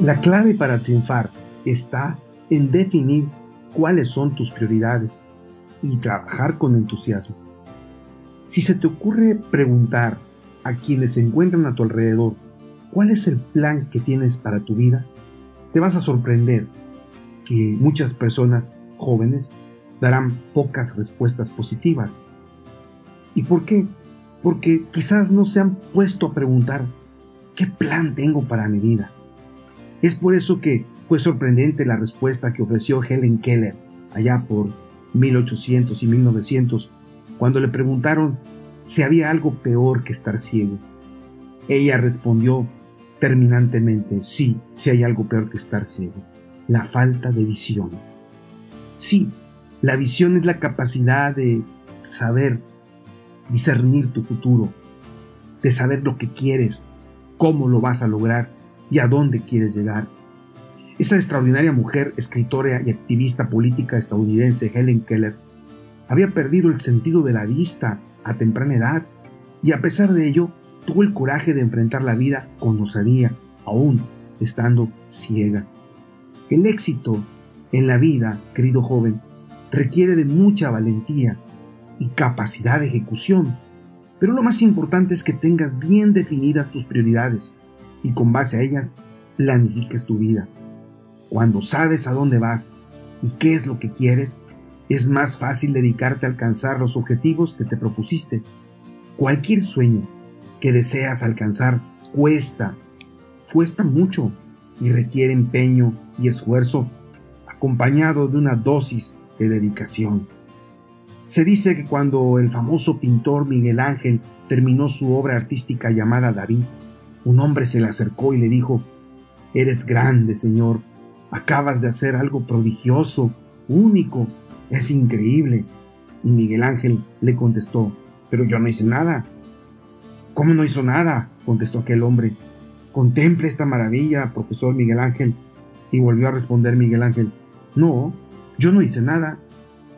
La clave para triunfar está en definir cuáles son tus prioridades y trabajar con entusiasmo. Si se te ocurre preguntar a quienes se encuentran a tu alrededor cuál es el plan que tienes para tu vida, te vas a sorprender que muchas personas jóvenes darán pocas respuestas positivas. ¿Y por qué? Porque quizás no se han puesto a preguntar ¿qué plan tengo para mi vida? Es por eso que fue sorprendente la respuesta que ofreció Helen Keller allá por 1800 y 1900 cuando le preguntaron si había algo peor que estar ciego. Ella respondió terminantemente, sí, si hay algo peor que estar ciego, la falta de visión. Sí, la visión es la capacidad de saber discernir tu futuro, de saber lo que quieres, cómo lo vas a lograr y a dónde quieres llegar. Esa extraordinaria mujer, escritora y activista política estadounidense Helen Keller, había perdido el sentido de la vista a temprana edad y a pesar de ello tuvo el coraje de enfrentar la vida con osadía, aún estando ciega. El éxito en la vida, querido joven, requiere de mucha valentía y capacidad de ejecución, pero lo más importante es que tengas bien definidas tus prioridades y con base a ellas planifiques tu vida. Cuando sabes a dónde vas y qué es lo que quieres, es más fácil dedicarte a alcanzar los objetivos que te propusiste. Cualquier sueño que deseas alcanzar cuesta, cuesta mucho y requiere empeño y esfuerzo acompañado de una dosis de dedicación. Se dice que cuando el famoso pintor Miguel Ángel terminó su obra artística llamada David, un hombre se le acercó y le dijo, Eres grande, Señor, acabas de hacer algo prodigioso, único, es increíble. Y Miguel Ángel le contestó, pero yo no hice nada. ¿Cómo no hizo nada? contestó aquel hombre. Contemple esta maravilla, profesor Miguel Ángel. Y volvió a responder Miguel Ángel, no, yo no hice nada.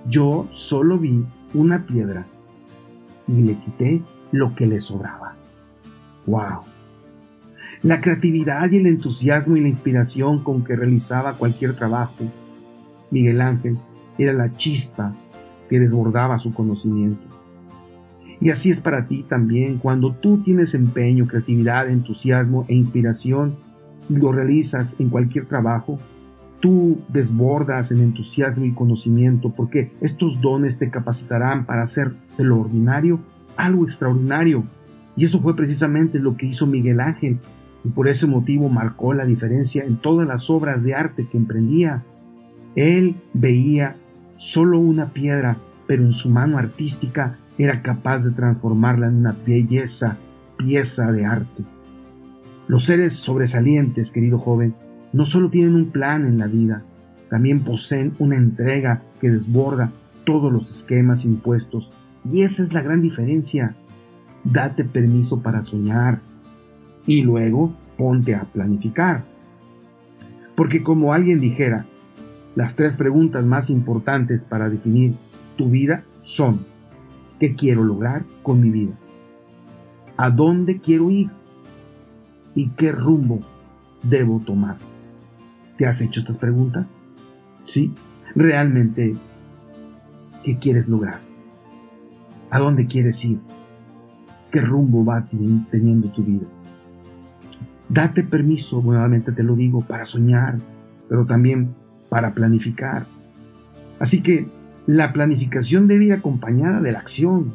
Yo solo vi una piedra y le quité lo que le sobraba. ¡Wow! La creatividad y el entusiasmo y la inspiración con que realizaba cualquier trabajo, Miguel Ángel era la chispa que desbordaba su conocimiento. Y así es para ti también cuando tú tienes empeño, creatividad, entusiasmo e inspiración y lo realizas en cualquier trabajo, tú desbordas en entusiasmo y conocimiento porque estos dones te capacitarán para hacer de lo ordinario algo extraordinario. Y eso fue precisamente lo que hizo Miguel Ángel y por ese motivo marcó la diferencia en todas las obras de arte que emprendía. Él veía solo una piedra, pero en su mano artística era capaz de transformarla en una belleza pieza de arte. Los seres sobresalientes, querido joven, no solo tienen un plan en la vida, también poseen una entrega que desborda todos los esquemas impuestos. Y esa es la gran diferencia. Date permiso para soñar y luego ponte a planificar. Porque como alguien dijera, las tres preguntas más importantes para definir tu vida son, ¿qué quiero lograr con mi vida? ¿A dónde quiero ir? ¿Y qué rumbo debo tomar? ¿Te has hecho estas preguntas? ¿Sí? ¿Realmente qué quieres lograr? ¿A dónde quieres ir? ¿Qué rumbo va teniendo tu vida? Date permiso, nuevamente te lo digo, para soñar, pero también para planificar. Así que la planificación debe ir acompañada de la acción.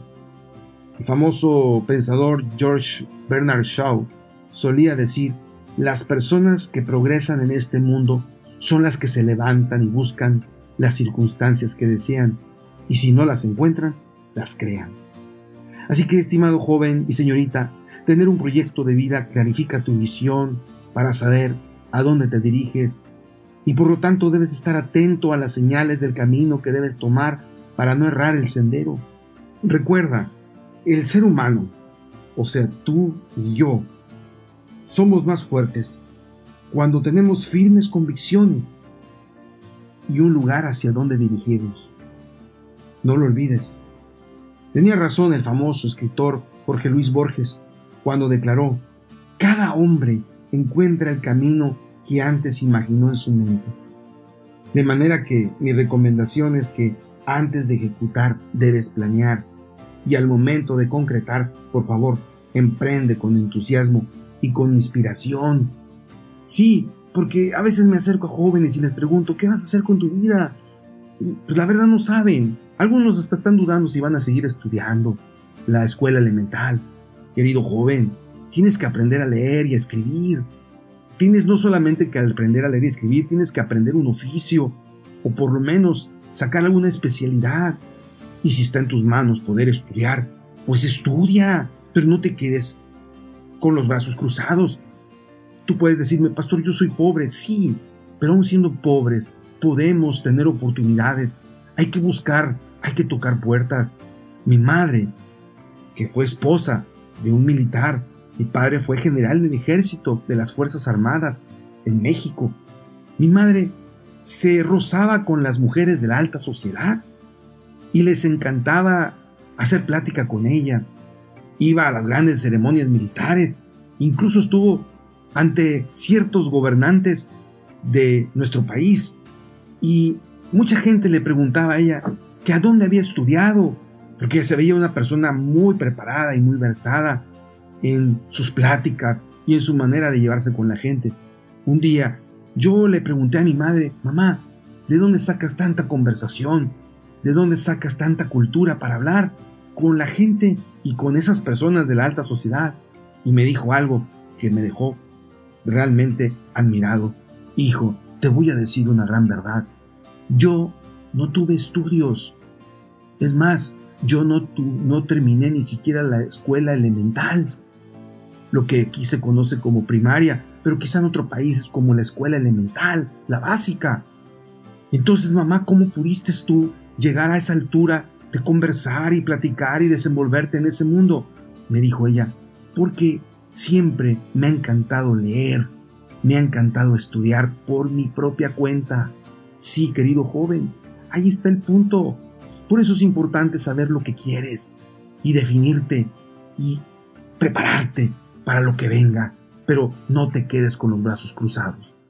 El famoso pensador George Bernard Shaw solía decir, las personas que progresan en este mundo son las que se levantan y buscan las circunstancias que desean, y si no las encuentran, las crean. Así que, estimado joven y señorita, tener un proyecto de vida clarifica tu visión para saber a dónde te diriges y por lo tanto debes estar atento a las señales del camino que debes tomar para no errar el sendero. Recuerda, el ser humano, o sea, tú y yo, somos más fuertes cuando tenemos firmes convicciones y un lugar hacia donde dirigirnos. No lo olvides. Tenía razón el famoso escritor Jorge Luis Borges cuando declaró, cada hombre encuentra el camino que antes imaginó en su mente. De manera que mi recomendación es que antes de ejecutar debes planear y al momento de concretar, por favor, emprende con entusiasmo y con inspiración. Sí, porque a veces me acerco a jóvenes y les pregunto, ¿qué vas a hacer con tu vida? pues la verdad no saben. Algunos hasta están dudando si van a seguir estudiando la escuela elemental. Querido joven, tienes que aprender a leer y a escribir. Tienes no solamente que aprender a leer y escribir, tienes que aprender un oficio o por lo menos sacar alguna especialidad. Y si está en tus manos poder estudiar, pues estudia, pero no te quedes con los brazos cruzados. Tú puedes decirme, pastor, yo soy pobre, sí, pero aún siendo pobres, podemos tener oportunidades. Hay que buscar, hay que tocar puertas. Mi madre, que fue esposa de un militar, mi padre fue general del ejército de las Fuerzas Armadas en México. Mi madre se rozaba con las mujeres de la alta sociedad y les encantaba hacer plática con ella. Iba a las grandes ceremonias militares, incluso estuvo ante ciertos gobernantes de nuestro país y mucha gente le preguntaba a ella que a dónde había estudiado, porque se veía una persona muy preparada y muy versada en sus pláticas y en su manera de llevarse con la gente. Un día yo le pregunté a mi madre, mamá, ¿de dónde sacas tanta conversación? ¿De dónde sacas tanta cultura para hablar con la gente y con esas personas de la alta sociedad? Y me dijo algo que me dejó realmente admirado. Hijo, te voy a decir una gran verdad. Yo no tuve estudios. Es más, yo no, no terminé ni siquiera la escuela elemental, lo que aquí se conoce como primaria, pero quizá en otro país es como la escuela elemental, la básica. Entonces, mamá, ¿cómo pudiste tú llegar a esa altura de conversar y platicar y desenvolverte en ese mundo? Me dijo ella, porque siempre me ha encantado leer, me ha encantado estudiar por mi propia cuenta. Sí, querido joven, ahí está el punto. Por eso es importante saber lo que quieres y definirte y prepararte para lo que venga, pero no te quedes con los brazos cruzados.